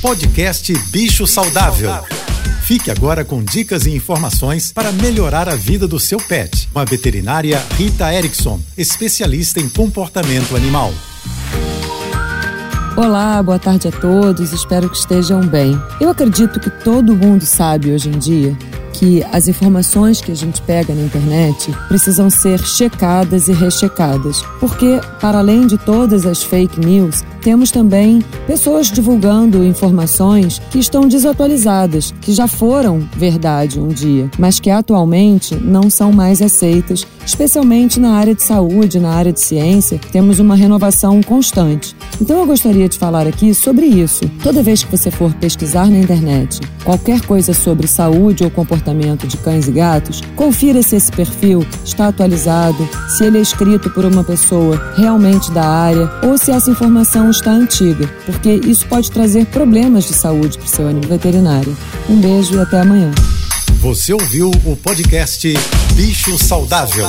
Podcast Bicho Saudável. Fique agora com dicas e informações para melhorar a vida do seu pet. Com a veterinária Rita Erickson, especialista em comportamento animal. Olá, boa tarde a todos, espero que estejam bem. Eu acredito que todo mundo sabe hoje em dia que as informações que a gente pega na internet precisam ser checadas e rechecadas, porque, para além de todas as fake news, temos também pessoas divulgando informações que estão desatualizadas, que já foram verdade um dia, mas que atualmente não são mais aceitas, especialmente na área de saúde, na área de ciência, temos uma renovação constante. Então eu gostaria de falar aqui sobre isso. Toda vez que você for pesquisar na internet qualquer coisa sobre saúde ou comportamento de cães e gatos, confira se esse perfil está atualizado, se ele é escrito por uma pessoa realmente da área ou se essa informação está antiga, porque isso pode trazer problemas de saúde para o seu animal veterinário. Um beijo e até amanhã. Você ouviu o podcast Bicho Saudável.